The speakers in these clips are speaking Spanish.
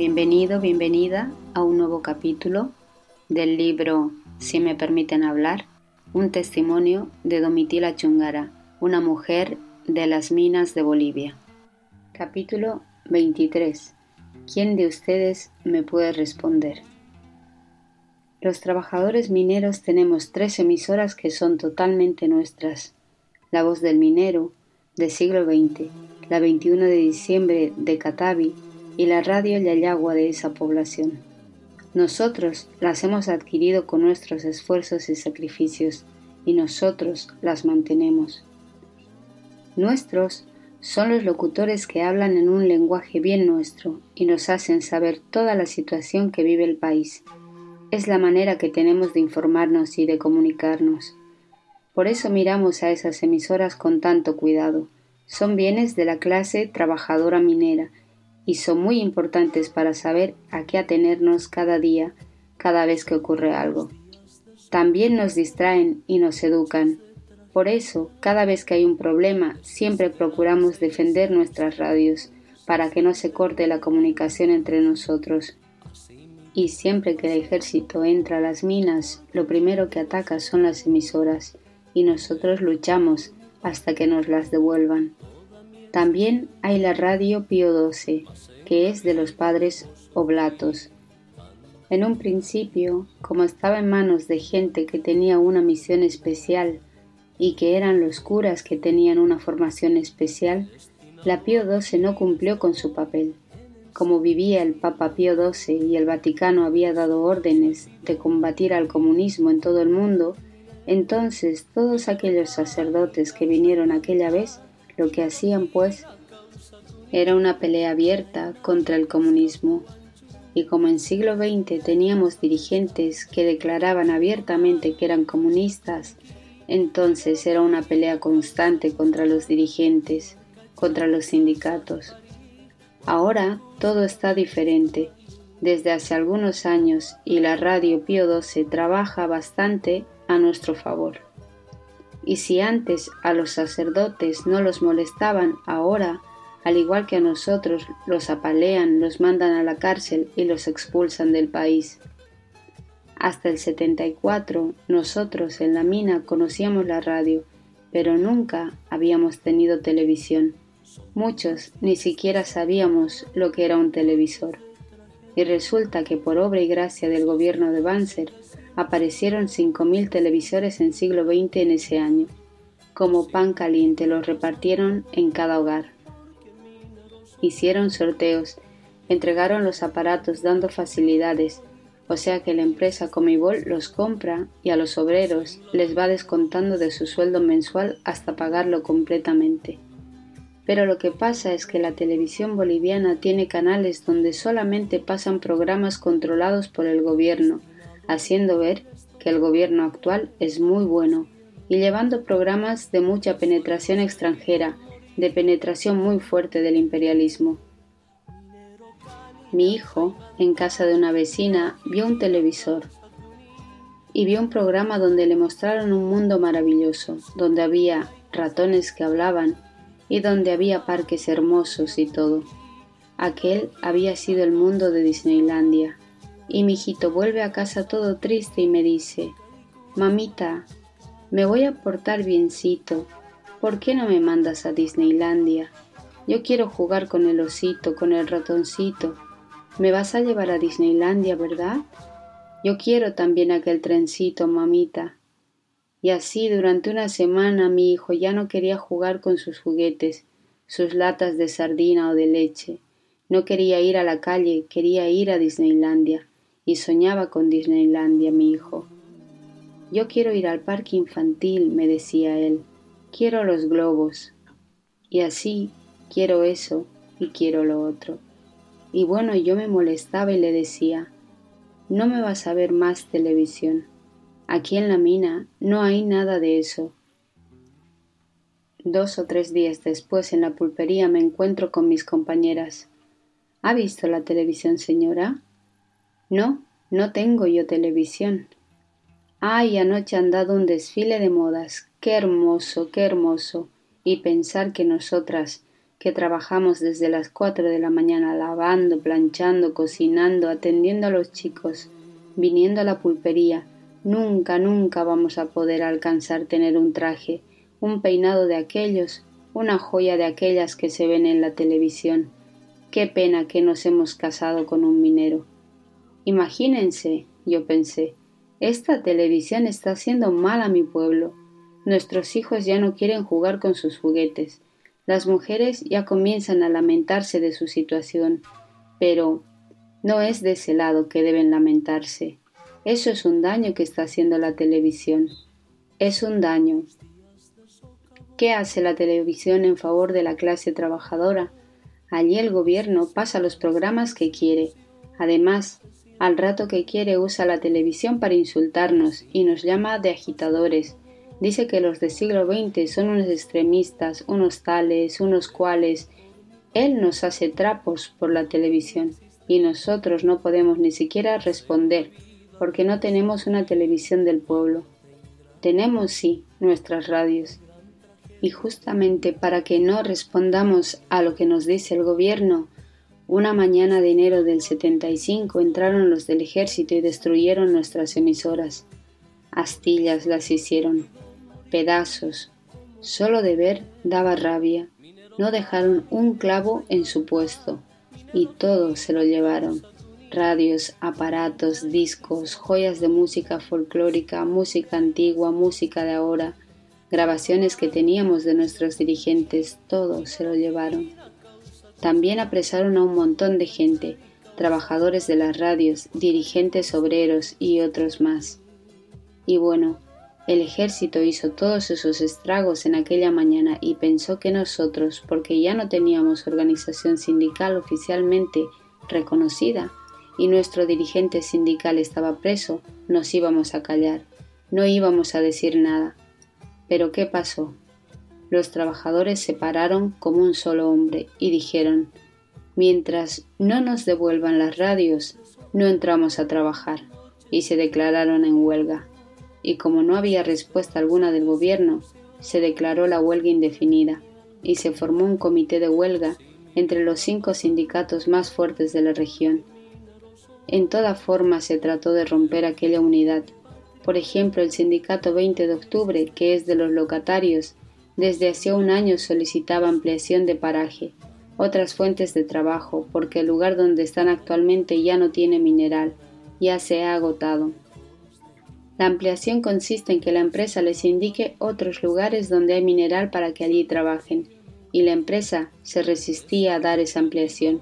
Bienvenido, bienvenida a un nuevo capítulo del libro Si me permiten hablar, un testimonio de Domitila Chungara, una mujer de las minas de Bolivia. Capítulo 23. ¿Quién de ustedes me puede responder? Los trabajadores mineros tenemos tres emisoras que son totalmente nuestras. La voz del minero, del siglo XX, la 21 de diciembre de Catavi y la radio Yayagua de esa población. Nosotros las hemos adquirido con nuestros esfuerzos y sacrificios y nosotros las mantenemos. Nuestros son los locutores que hablan en un lenguaje bien nuestro y nos hacen saber toda la situación que vive el país. Es la manera que tenemos de informarnos y de comunicarnos. Por eso miramos a esas emisoras con tanto cuidado. Son bienes de la clase trabajadora minera y son muy importantes para saber a qué atenernos cada día, cada vez que ocurre algo. También nos distraen y nos educan. Por eso, cada vez que hay un problema, siempre procuramos defender nuestras radios para que no se corte la comunicación entre nosotros. Y siempre que el ejército entra a las minas, lo primero que ataca son las emisoras, y nosotros luchamos hasta que nos las devuelvan. También hay la radio Pío XII, que es de los padres oblatos. En un principio, como estaba en manos de gente que tenía una misión especial y que eran los curas que tenían una formación especial, la Pío XII no cumplió con su papel. Como vivía el Papa Pío XII y el Vaticano había dado órdenes de combatir al comunismo en todo el mundo, entonces todos aquellos sacerdotes que vinieron aquella vez lo que hacían, pues, era una pelea abierta contra el comunismo. Y como en siglo XX teníamos dirigentes que declaraban abiertamente que eran comunistas, entonces era una pelea constante contra los dirigentes, contra los sindicatos. Ahora todo está diferente. Desde hace algunos años y la radio Pío XII trabaja bastante a nuestro favor. Y si antes a los sacerdotes no los molestaban, ahora, al igual que a nosotros, los apalean, los mandan a la cárcel y los expulsan del país. Hasta el 74, nosotros en la mina conocíamos la radio, pero nunca habíamos tenido televisión. Muchos ni siquiera sabíamos lo que era un televisor. Y resulta que por obra y gracia del gobierno de Banzer, aparecieron 5.000 televisores en siglo XX en ese año. Como pan caliente los repartieron en cada hogar. Hicieron sorteos, entregaron los aparatos dando facilidades, o sea que la empresa Comibol los compra y a los obreros les va descontando de su sueldo mensual hasta pagarlo completamente. Pero lo que pasa es que la televisión boliviana tiene canales donde solamente pasan programas controlados por el gobierno, haciendo ver que el gobierno actual es muy bueno y llevando programas de mucha penetración extranjera, de penetración muy fuerte del imperialismo. Mi hijo, en casa de una vecina, vio un televisor y vio un programa donde le mostraron un mundo maravilloso, donde había ratones que hablaban y donde había parques hermosos y todo. Aquel había sido el mundo de Disneylandia, y mi hijito vuelve a casa todo triste y me dice, Mamita, me voy a portar biencito, ¿por qué no me mandas a Disneylandia? Yo quiero jugar con el osito, con el ratoncito. ¿Me vas a llevar a Disneylandia, verdad? Yo quiero también aquel trencito, mamita. Y así durante una semana mi hijo ya no quería jugar con sus juguetes, sus latas de sardina o de leche. No quería ir a la calle, quería ir a Disneylandia y soñaba con Disneylandia, mi hijo. Yo quiero ir al parque infantil, me decía él. Quiero los globos. Y así, quiero eso y quiero lo otro. Y bueno, yo me molestaba y le decía, no me vas a ver más televisión. Aquí en la mina no hay nada de eso. Dos o tres días después en la pulpería me encuentro con mis compañeras. ¿Ha visto la televisión, señora? No, no tengo yo televisión. Ay, anoche han dado un desfile de modas. Qué hermoso, qué hermoso. Y pensar que nosotras que trabajamos desde las cuatro de la mañana lavando, planchando, cocinando, atendiendo a los chicos, viniendo a la pulpería, nunca, nunca vamos a poder alcanzar tener un traje, un peinado de aquellos, una joya de aquellas que se ven en la televisión. Qué pena que nos hemos casado con un minero. Imagínense, yo pensé, esta televisión está haciendo mal a mi pueblo. Nuestros hijos ya no quieren jugar con sus juguetes. Las mujeres ya comienzan a lamentarse de su situación. Pero no es de ese lado que deben lamentarse. Eso es un daño que está haciendo la televisión. Es un daño. ¿Qué hace la televisión en favor de la clase trabajadora? Allí el gobierno pasa los programas que quiere. Además, al rato que quiere usa la televisión para insultarnos y nos llama de agitadores. Dice que los del siglo XX son unos extremistas, unos tales, unos cuales. Él nos hace trapos por la televisión y nosotros no podemos ni siquiera responder porque no tenemos una televisión del pueblo. Tenemos, sí, nuestras radios. Y justamente para que no respondamos a lo que nos dice el gobierno, una mañana de enero del 75 entraron los del ejército y destruyeron nuestras emisoras. Astillas las hicieron, pedazos. Solo de ver daba rabia. No dejaron un clavo en su puesto y todo se lo llevaron radios, aparatos, discos, joyas de música folclórica, música antigua, música de ahora, grabaciones que teníamos de nuestros dirigentes, todo se lo llevaron. También apresaron a un montón de gente, trabajadores de las radios, dirigentes obreros y otros más. Y bueno, el ejército hizo todos esos estragos en aquella mañana y pensó que nosotros, porque ya no teníamos organización sindical oficialmente reconocida, y nuestro dirigente sindical estaba preso, nos íbamos a callar, no íbamos a decir nada. Pero ¿qué pasó? Los trabajadores se pararon como un solo hombre y dijeron, mientras no nos devuelvan las radios, no entramos a trabajar, y se declararon en huelga. Y como no había respuesta alguna del gobierno, se declaró la huelga indefinida, y se formó un comité de huelga entre los cinco sindicatos más fuertes de la región, en toda forma se trató de romper aquella unidad. Por ejemplo, el sindicato 20 de octubre, que es de los locatarios, desde hacía un año solicitaba ampliación de paraje, otras fuentes de trabajo, porque el lugar donde están actualmente ya no tiene mineral, ya se ha agotado. La ampliación consiste en que la empresa les indique otros lugares donde hay mineral para que allí trabajen, y la empresa se resistía a dar esa ampliación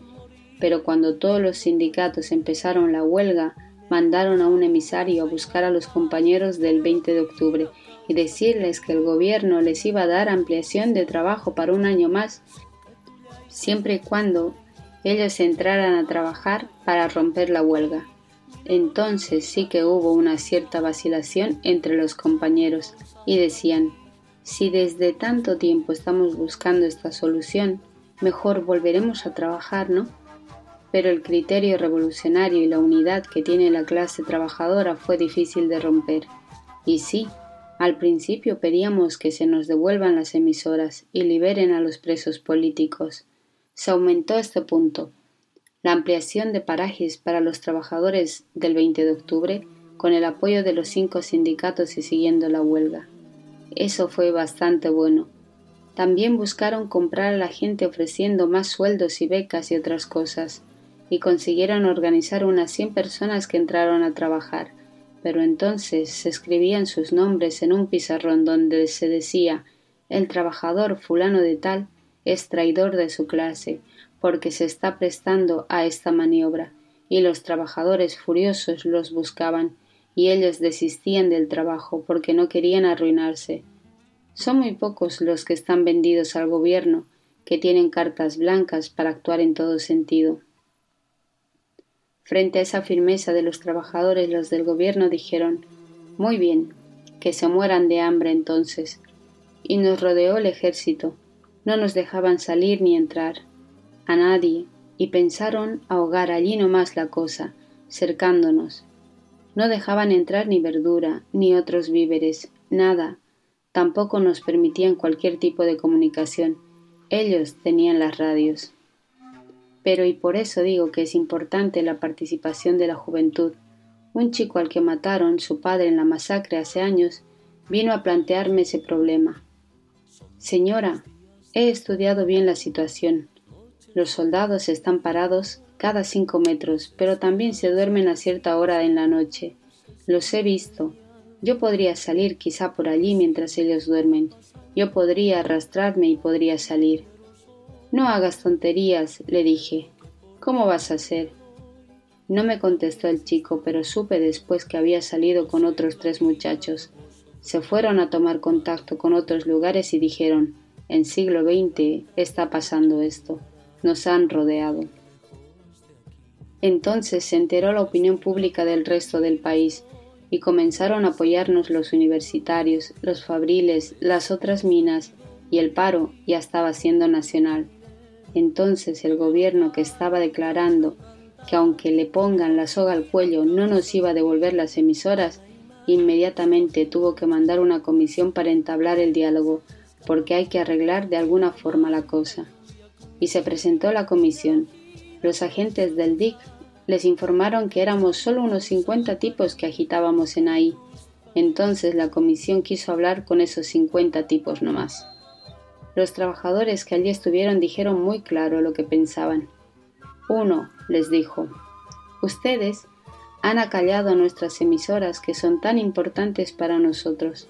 pero cuando todos los sindicatos empezaron la huelga, mandaron a un emisario a buscar a los compañeros del 20 de octubre y decirles que el gobierno les iba a dar ampliación de trabajo para un año más, siempre y cuando ellos entraran a trabajar para romper la huelga. Entonces sí que hubo una cierta vacilación entre los compañeros y decían, si desde tanto tiempo estamos buscando esta solución, mejor volveremos a trabajar, ¿no? Pero el criterio revolucionario y la unidad que tiene la clase trabajadora fue difícil de romper. Y sí, al principio pedíamos que se nos devuelvan las emisoras y liberen a los presos políticos. Se aumentó este punto. La ampliación de parajes para los trabajadores del 20 de octubre con el apoyo de los cinco sindicatos y siguiendo la huelga. Eso fue bastante bueno. También buscaron comprar a la gente ofreciendo más sueldos y becas y otras cosas y consiguieron organizar unas cien personas que entraron a trabajar, pero entonces se escribían sus nombres en un pizarrón donde se decía el trabajador fulano de tal es traidor de su clase, porque se está prestando a esta maniobra, y los trabajadores furiosos los buscaban, y ellos desistían del trabajo porque no querían arruinarse. Son muy pocos los que están vendidos al gobierno, que tienen cartas blancas para actuar en todo sentido. Frente a esa firmeza de los trabajadores, los del gobierno dijeron Muy bien, que se mueran de hambre entonces. Y nos rodeó el ejército. No nos dejaban salir ni entrar. A nadie. Y pensaron ahogar allí nomás la cosa, cercándonos. No dejaban entrar ni verdura, ni otros víveres, nada. Tampoco nos permitían cualquier tipo de comunicación. Ellos tenían las radios. Pero y por eso digo que es importante la participación de la juventud. Un chico al que mataron su padre en la masacre hace años vino a plantearme ese problema. Señora, he estudiado bien la situación. Los soldados están parados cada cinco metros, pero también se duermen a cierta hora en la noche. Los he visto. Yo podría salir quizá por allí mientras ellos duermen. Yo podría arrastrarme y podría salir. No hagas tonterías, le dije. ¿Cómo vas a hacer? No me contestó el chico, pero supe después que había salido con otros tres muchachos. Se fueron a tomar contacto con otros lugares y dijeron, en siglo XX está pasando esto. Nos han rodeado. Entonces se enteró la opinión pública del resto del país y comenzaron a apoyarnos los universitarios, los fabriles, las otras minas y el paro ya estaba siendo nacional. Entonces el gobierno que estaba declarando que aunque le pongan la soga al cuello no nos iba a devolver las emisoras, inmediatamente tuvo que mandar una comisión para entablar el diálogo, porque hay que arreglar de alguna forma la cosa. Y se presentó la comisión. Los agentes del DIC les informaron que éramos solo unos 50 tipos que agitábamos en ahí. Entonces la comisión quiso hablar con esos 50 tipos nomás. Los trabajadores que allí estuvieron dijeron muy claro lo que pensaban. Uno les dijo, ustedes han acallado a nuestras emisoras que son tan importantes para nosotros.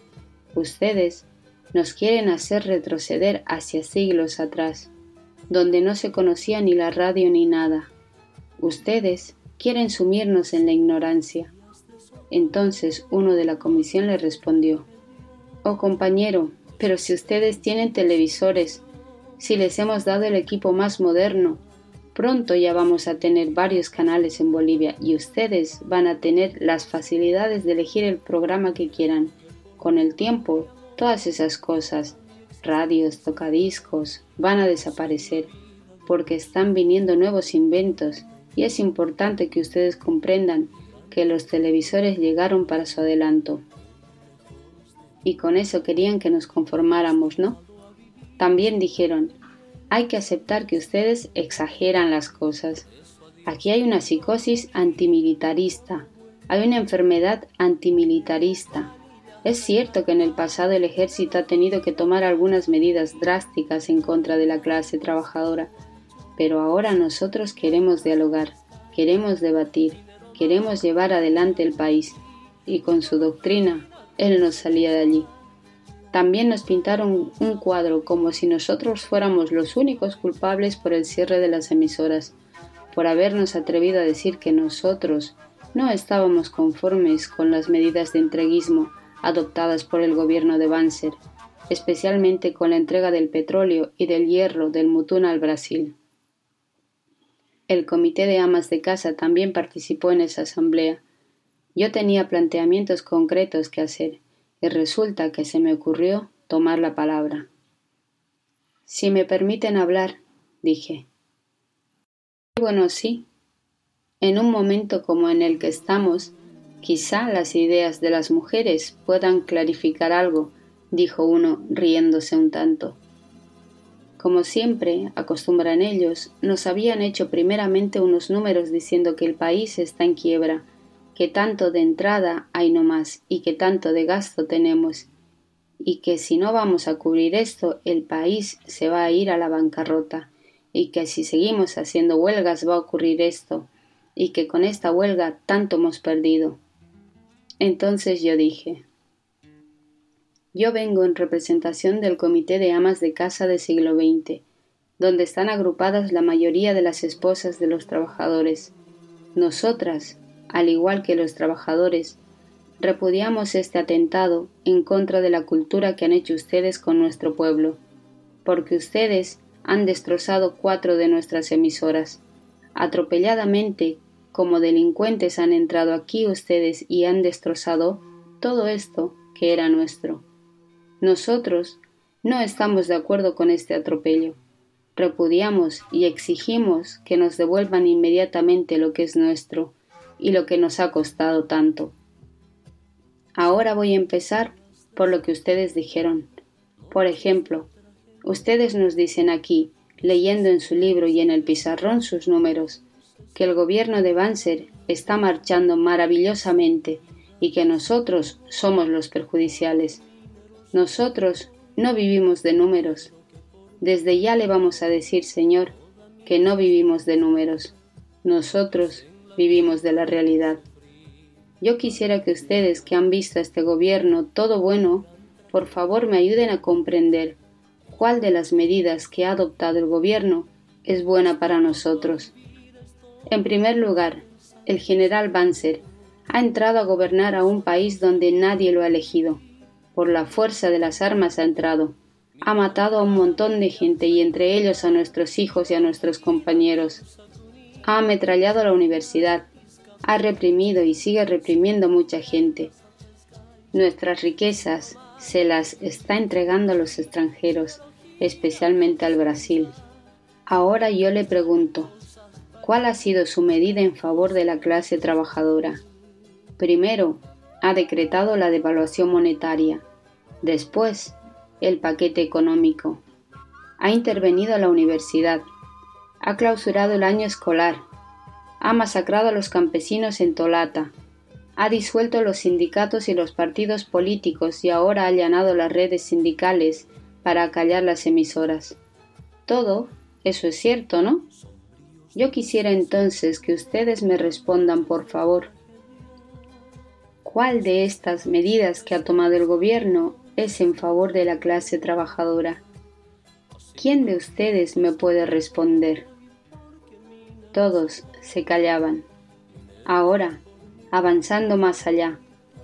Ustedes nos quieren hacer retroceder hacia siglos atrás, donde no se conocía ni la radio ni nada. Ustedes quieren sumirnos en la ignorancia. Entonces uno de la comisión le respondió, Oh compañero, pero si ustedes tienen televisores, si les hemos dado el equipo más moderno, pronto ya vamos a tener varios canales en Bolivia y ustedes van a tener las facilidades de elegir el programa que quieran. Con el tiempo, todas esas cosas, radios, tocadiscos, van a desaparecer porque están viniendo nuevos inventos y es importante que ustedes comprendan que los televisores llegaron para su adelanto y con eso querían que nos conformáramos, ¿no? También dijeron, hay que aceptar que ustedes exageran las cosas. Aquí hay una psicosis antimilitarista, hay una enfermedad antimilitarista. Es cierto que en el pasado el ejército ha tenido que tomar algunas medidas drásticas en contra de la clase trabajadora, pero ahora nosotros queremos dialogar, queremos debatir, queremos llevar adelante el país, y con su doctrina él no salía de allí. También nos pintaron un cuadro como si nosotros fuéramos los únicos culpables por el cierre de las emisoras, por habernos atrevido a decir que nosotros no estábamos conformes con las medidas de entreguismo adoptadas por el gobierno de Banzer, especialmente con la entrega del petróleo y del hierro del Mutuna al Brasil. El comité de amas de casa también participó en esa asamblea, yo tenía planteamientos concretos que hacer y resulta que se me ocurrió tomar la palabra. Si me permiten hablar, dije. Bueno, sí. En un momento como en el que estamos, quizá las ideas de las mujeres puedan clarificar algo, dijo uno riéndose un tanto. Como siempre acostumbran ellos, nos habían hecho primeramente unos números diciendo que el país está en quiebra, que tanto de entrada hay no más y que tanto de gasto tenemos y que si no vamos a cubrir esto el país se va a ir a la bancarrota y que si seguimos haciendo huelgas va a ocurrir esto y que con esta huelga tanto hemos perdido. Entonces yo dije, yo vengo en representación del Comité de Amas de Casa del siglo XX, donde están agrupadas la mayoría de las esposas de los trabajadores. Nosotras, al igual que los trabajadores, repudiamos este atentado en contra de la cultura que han hecho ustedes con nuestro pueblo, porque ustedes han destrozado cuatro de nuestras emisoras. Atropelladamente, como delincuentes han entrado aquí ustedes y han destrozado todo esto que era nuestro. Nosotros no estamos de acuerdo con este atropello. Repudiamos y exigimos que nos devuelvan inmediatamente lo que es nuestro, y lo que nos ha costado tanto. Ahora voy a empezar por lo que ustedes dijeron. Por ejemplo, ustedes nos dicen aquí, leyendo en su libro y en el pizarrón sus números, que el gobierno de Banzer está marchando maravillosamente y que nosotros somos los perjudiciales. Nosotros no vivimos de números. Desde ya le vamos a decir, Señor, que no vivimos de números. Nosotros vivimos de la realidad. Yo quisiera que ustedes que han visto a este gobierno todo bueno, por favor me ayuden a comprender cuál de las medidas que ha adoptado el gobierno es buena para nosotros. En primer lugar, el general Banzer ha entrado a gobernar a un país donde nadie lo ha elegido. Por la fuerza de las armas ha entrado. Ha matado a un montón de gente y entre ellos a nuestros hijos y a nuestros compañeros. Ha ametrallado la universidad. Ha reprimido y sigue reprimiendo mucha gente. Nuestras riquezas se las está entregando a los extranjeros, especialmente al Brasil. Ahora yo le pregunto, ¿Cuál ha sido su medida en favor de la clase trabajadora? Primero, ha decretado la devaluación monetaria. Después, el paquete económico. Ha intervenido la universidad. Ha clausurado el año escolar. Ha masacrado a los campesinos en Tolata. Ha disuelto los sindicatos y los partidos políticos y ahora ha allanado las redes sindicales para acallar las emisoras. Todo eso es cierto, ¿no? Yo quisiera entonces que ustedes me respondan, por favor, ¿cuál de estas medidas que ha tomado el gobierno es en favor de la clase trabajadora? ¿Quién de ustedes me puede responder? Todos se callaban. Ahora, avanzando más allá,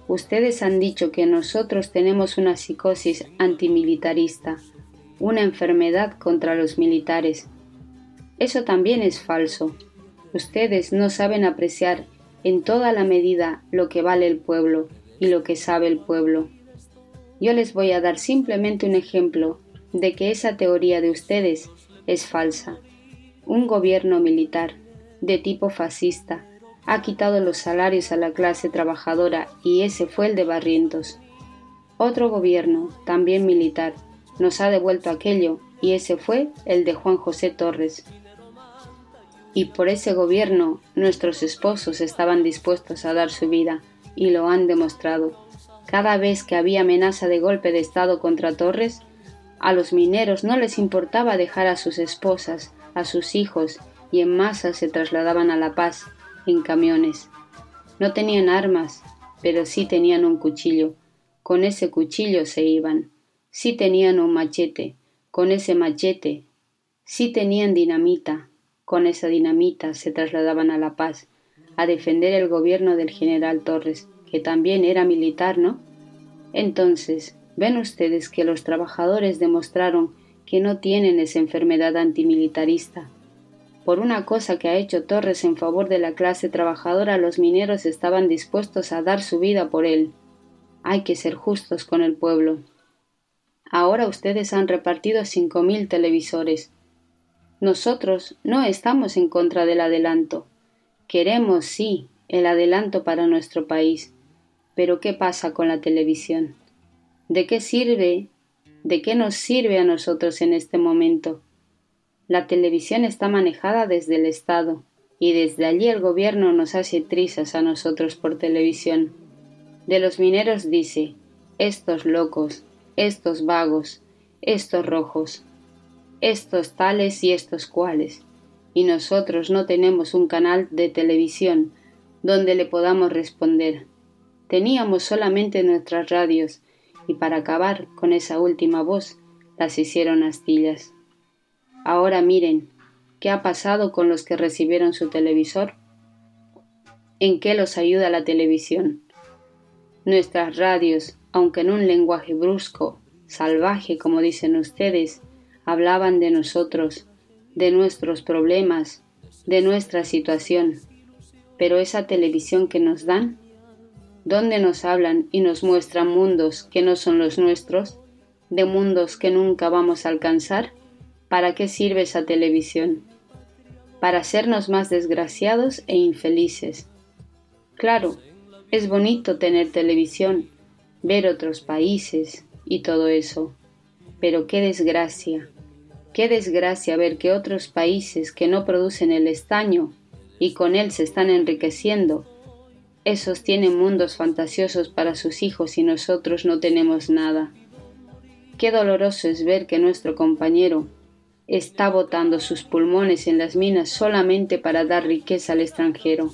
ustedes han dicho que nosotros tenemos una psicosis antimilitarista, una enfermedad contra los militares, eso también es falso. Ustedes no saben apreciar en toda la medida lo que vale el pueblo y lo que sabe el pueblo. Yo les voy a dar simplemente un ejemplo de que esa teoría de ustedes es falsa. Un gobierno militar de tipo fascista ha quitado los salarios a la clase trabajadora y ese fue el de Barrientos. Otro gobierno, también militar, nos ha devuelto aquello y ese fue el de Juan José Torres y por ese gobierno nuestros esposos estaban dispuestos a dar su vida, y lo han demostrado. Cada vez que había amenaza de golpe de Estado contra Torres, a los mineros no les importaba dejar a sus esposas, a sus hijos, y en masa se trasladaban a La Paz, en camiones. No tenían armas, pero sí tenían un cuchillo. Con ese cuchillo se iban. Sí tenían un machete. Con ese machete. Sí tenían dinamita con esa dinamita se trasladaban a La Paz, a defender el gobierno del general Torres, que también era militar, ¿no? Entonces, ven ustedes que los trabajadores demostraron que no tienen esa enfermedad antimilitarista. Por una cosa que ha hecho Torres en favor de la clase trabajadora, los mineros estaban dispuestos a dar su vida por él. Hay que ser justos con el pueblo. Ahora ustedes han repartido cinco mil televisores, nosotros no estamos en contra del adelanto. Queremos, sí, el adelanto para nuestro país. Pero ¿qué pasa con la televisión? ¿De qué sirve? ¿De qué nos sirve a nosotros en este momento? La televisión está manejada desde el Estado y desde allí el gobierno nos hace trizas a nosotros por televisión. De los mineros dice, estos locos, estos vagos, estos rojos estos tales y estos cuales, y nosotros no tenemos un canal de televisión donde le podamos responder. Teníamos solamente nuestras radios, y para acabar con esa última voz las hicieron astillas. Ahora miren, ¿qué ha pasado con los que recibieron su televisor? ¿En qué los ayuda la televisión? Nuestras radios, aunque en un lenguaje brusco, salvaje, como dicen ustedes, hablaban de nosotros, de nuestros problemas, de nuestra situación. Pero esa televisión que nos dan, donde nos hablan y nos muestran mundos que no son los nuestros, de mundos que nunca vamos a alcanzar, ¿para qué sirve esa televisión? Para hacernos más desgraciados e infelices. Claro, es bonito tener televisión, ver otros países y todo eso, pero qué desgracia Qué desgracia ver que otros países que no producen el estaño y con él se están enriqueciendo, esos tienen mundos fantasiosos para sus hijos y nosotros no tenemos nada. Qué doloroso es ver que nuestro compañero está botando sus pulmones en las minas solamente para dar riqueza al extranjero.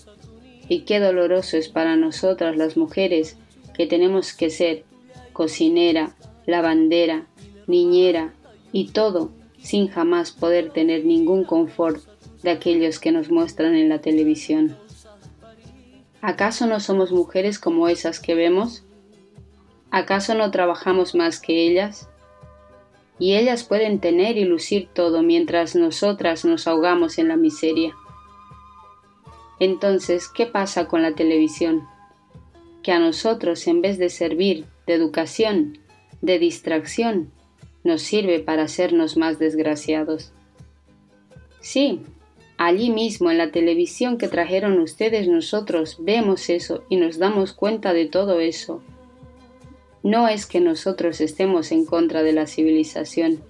Y qué doloroso es para nosotras las mujeres que tenemos que ser cocinera, lavandera, niñera y todo sin jamás poder tener ningún confort de aquellos que nos muestran en la televisión. ¿Acaso no somos mujeres como esas que vemos? ¿Acaso no trabajamos más que ellas? Y ellas pueden tener y lucir todo mientras nosotras nos ahogamos en la miseria. Entonces, ¿qué pasa con la televisión? Que a nosotros, en vez de servir de educación, de distracción, nos sirve para hacernos más desgraciados. Sí, allí mismo en la televisión que trajeron ustedes nosotros vemos eso y nos damos cuenta de todo eso. No es que nosotros estemos en contra de la civilización.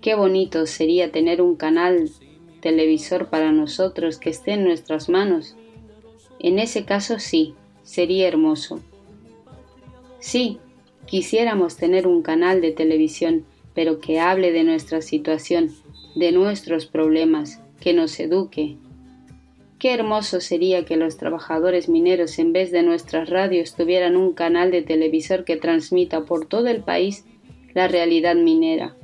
Qué bonito sería tener un canal televisor para nosotros que esté en nuestras manos. En ese caso sí, sería hermoso. Sí, Quisiéramos tener un canal de televisión, pero que hable de nuestra situación, de nuestros problemas, que nos eduque. Qué hermoso sería que los trabajadores mineros en vez de nuestras radios tuvieran un canal de televisor que transmita por todo el país la realidad minera.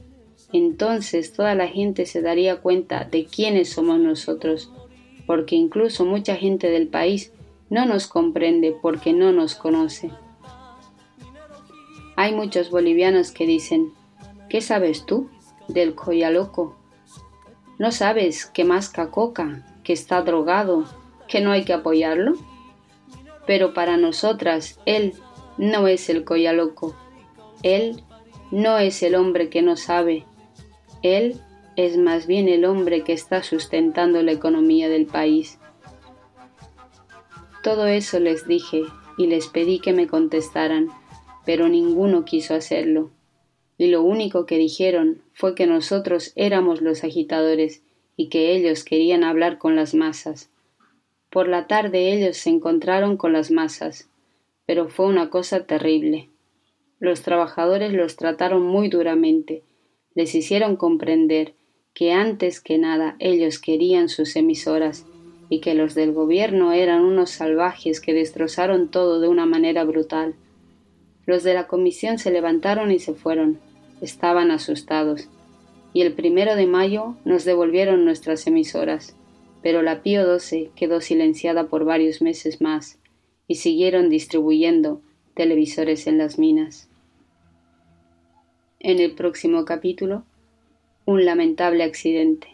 Entonces toda la gente se daría cuenta de quiénes somos nosotros, porque incluso mucha gente del país no nos comprende porque no nos conoce. Hay muchos bolivianos que dicen, ¿qué sabes tú del loco? ¿No sabes que masca coca, que está drogado, que no hay que apoyarlo? Pero para nosotras, él no es el loco. Él no es el hombre que no sabe. Él es más bien el hombre que está sustentando la economía del país. Todo eso les dije y les pedí que me contestaran pero ninguno quiso hacerlo. Y lo único que dijeron fue que nosotros éramos los agitadores y que ellos querían hablar con las masas. Por la tarde ellos se encontraron con las masas, pero fue una cosa terrible. Los trabajadores los trataron muy duramente, les hicieron comprender que antes que nada ellos querían sus emisoras y que los del gobierno eran unos salvajes que destrozaron todo de una manera brutal. Los de la comisión se levantaron y se fueron. Estaban asustados. Y el primero de mayo nos devolvieron nuestras emisoras, pero la Pío XII quedó silenciada por varios meses más y siguieron distribuyendo televisores en las minas. En el próximo capítulo, un lamentable accidente.